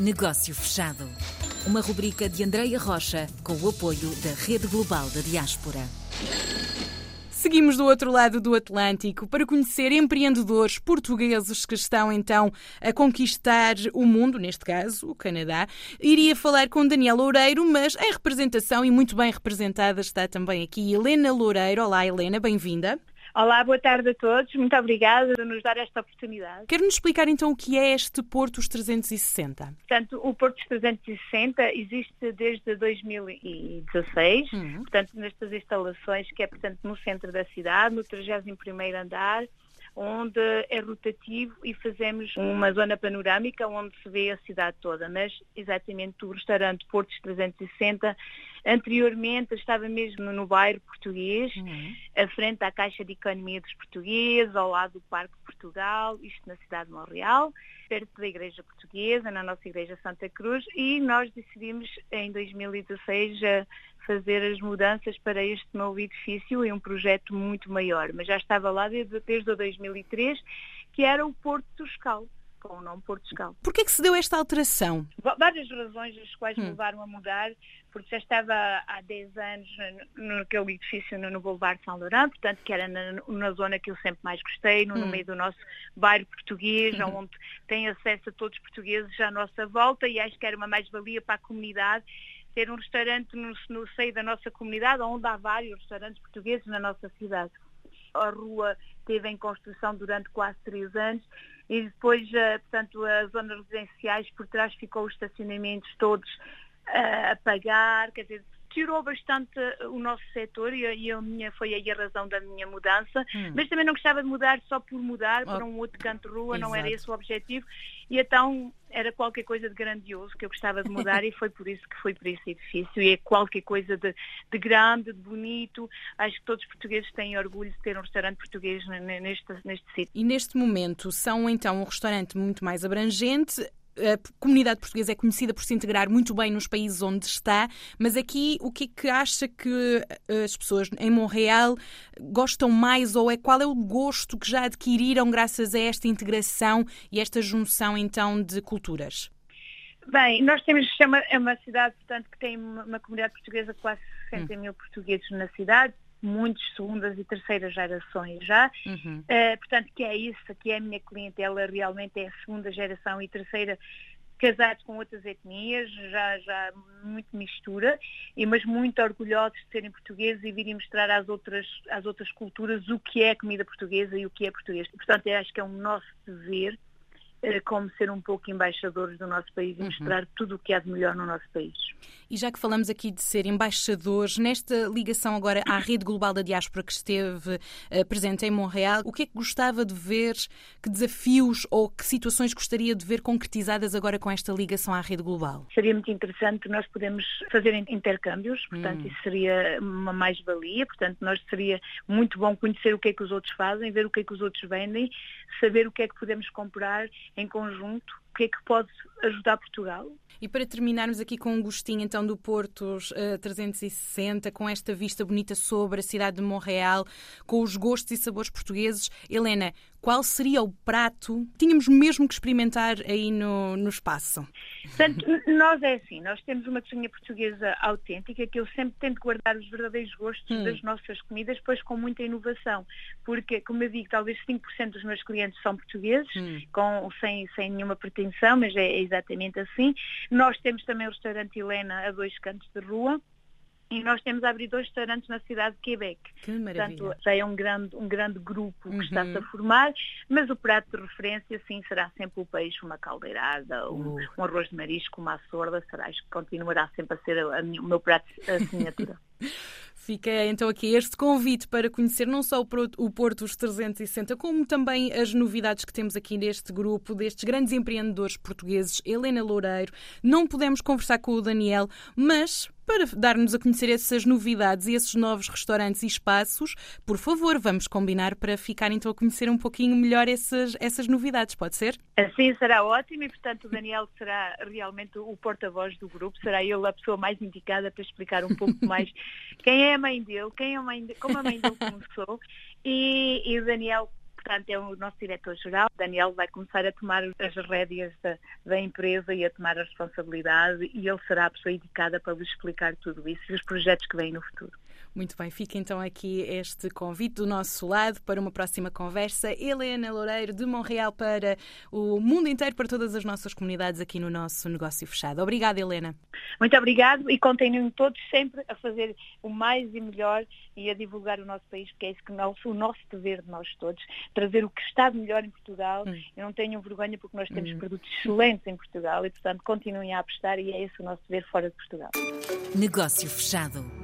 Negócio Fechado. Uma rubrica de Andreia Rocha com o apoio da Rede Global da Diaspora. Seguimos do outro lado do Atlântico para conhecer empreendedores portugueses que estão então a conquistar o mundo, neste caso o Canadá. Iria falar com Daniel Loureiro, mas em representação e muito bem representada está também aqui Helena Loureiro. Olá, Helena, bem-vinda. Olá, boa tarde a todos. Muito obrigada por nos dar esta oportunidade. Quer-nos explicar então o que é este Portos 360? Portanto, o Portos 360 existe desde 2016, uhum. portanto, nestas instalações que é, portanto, no centro da cidade, no 31º andar, onde é rotativo e fazemos uma zona panorâmica onde se vê a cidade toda, mas exatamente o restaurante Portos 360 anteriormente estava mesmo no bairro português, uhum. à frente à Caixa de Economia dos Portugueses, ao lado do Parque Portugal, isto na cidade de Montreal, perto da Igreja Portuguesa, na nossa Igreja Santa Cruz, e nós decidimos em 2016 fazer as mudanças para este novo edifício e um projeto muito maior, mas já estava lá desde, desde 2003, que era o Porto do Escal com o nome Porto Escal. Porquê que se deu esta alteração? Várias razões as quais hum. me levaram a mudar, porque já estava há 10 anos naquele edifício no Boulevard São Laurent, portanto que era na, na, zona que eu sempre mais gostei, no, hum. no meio do nosso bairro português, hum. onde tem acesso a todos os portugueses à nossa volta e acho que era uma mais-valia para a comunidade ter um restaurante no, no seio da nossa comunidade, onde há vários restaurantes portugueses na nossa cidade. A rua esteve em construção durante quase três anos e depois, eh, portanto, as zonas residenciais por trás ficou os estacionamentos todos uh, a pagar, quer dizer, tirou bastante o nosso setor e, e a minha, foi aí a razão da minha mudança, hum. mas também não gostava de mudar só por mudar para um outro canto de rua, Exato. não era esse o objetivo. E então era qualquer coisa de grandioso que eu gostava de mudar e foi por isso que foi para esse edifício. E é qualquer coisa de, de grande, de bonito. Acho que todos os portugueses têm orgulho de ter um restaurante português neste, neste sítio. E neste momento são então um restaurante muito mais abrangente a comunidade portuguesa é conhecida por se integrar muito bem nos países onde está, mas aqui o que é que acha que eh, as pessoas em Montreal gostam mais ou é qual é o gosto que já adquiriram graças a esta integração e esta junção então de culturas? Bem, nós temos, é uma cidade, portanto, que tem uma comunidade portuguesa quase 60 hum. mil portugueses na cidade, muitos segundas e terceiras gerações já. Uhum. Uh, portanto, que é isso, que é a minha clientela realmente é a segunda geração e terceira casados com outras etnias, já, já muito mistura, e, mas muito orgulhosos de serem portugueses e virem mostrar às outras, às outras culturas o que é a comida portuguesa e o que é português. Portanto, acho que é um nosso dever como ser um pouco embaixadores do nosso país e uhum. mostrar tudo o que há de melhor no nosso país. E já que falamos aqui de ser embaixadores, nesta ligação agora à rede global da diáspora que esteve uh, presente em Montreal, o que é que gostava de ver, que desafios ou que situações gostaria de ver concretizadas agora com esta ligação à rede global? Seria muito interessante nós podemos fazer intercâmbios, portanto hum. isso seria uma mais-valia, portanto nós seria muito bom conhecer o que é que os outros fazem, ver o que é que os outros vendem, saber o que é que podemos comprar em conjunto o que é que pode ajudar Portugal. E para terminarmos aqui com um gostinho então do Portos uh, 360, com esta vista bonita sobre a cidade de Montreal, com os gostos e sabores portugueses, Helena, qual seria o prato que tínhamos mesmo que experimentar aí no, no espaço? Portanto, nós é assim, nós temos uma cozinha portuguesa autêntica que eu sempre tento guardar os verdadeiros gostos hum. das nossas comidas, pois com muita inovação, porque, como eu digo, talvez 5% dos meus clientes são portugueses, hum. com, sem, sem nenhuma pretensão, mas é, é exatamente assim. Nós temos também o restaurante Helena a dois cantos de rua, e nós temos a abrir dois restaurantes na cidade de Quebec. Que maravilha. Portanto, já é um grande, um grande grupo que uhum. está-se a formar, mas o prato de referência, sim, será sempre o peixe, uma caldeirada, um, uh. um arroz de marisco, uma sorda, será, acho que continuará sempre a ser a, a, o meu prato assinatura. Fica então aqui este convite para conhecer não só o Porto os 360, como também as novidades que temos aqui neste grupo, destes grandes empreendedores portugueses, Helena Loureiro. Não podemos conversar com o Daniel, mas para dar-nos a conhecer essas novidades e esses novos restaurantes e espaços, por favor, vamos combinar para ficar então a conhecer um pouquinho melhor essas, essas novidades, pode ser? Assim será ótimo e, portanto, o Daniel será realmente o porta-voz do grupo, será ele a pessoa mais indicada para explicar um pouco mais quem é a mãe dele, quem é a mãe de, como a mãe dele começou. E, e o Daniel portanto é o nosso diretor-geral, Daniel, vai começar a tomar as rédeas da, da, empresa e a tomar a responsabilidade e ele será a pessoa indicada para vos explicar tudo isso e os projetos que vêm no futuro. Muito bem, fica então aqui este convite do nosso lado para uma próxima conversa. Helena Loureiro, de Montreal, para o mundo inteiro, para todas as nossas comunidades aqui no nosso negócio fechado. Obrigada, Helena. Muito obrigado e continuem todos sempre a fazer o mais e melhor e a divulgar o nosso país, porque é isso que é o nosso dever de nós todos, trazer o que está de melhor em Portugal. Hum. Eu não tenho vergonha porque nós temos hum. produtos excelentes em Portugal e, portanto, continuem a apostar e é esse o nosso dever fora de Portugal. Negócio fechado.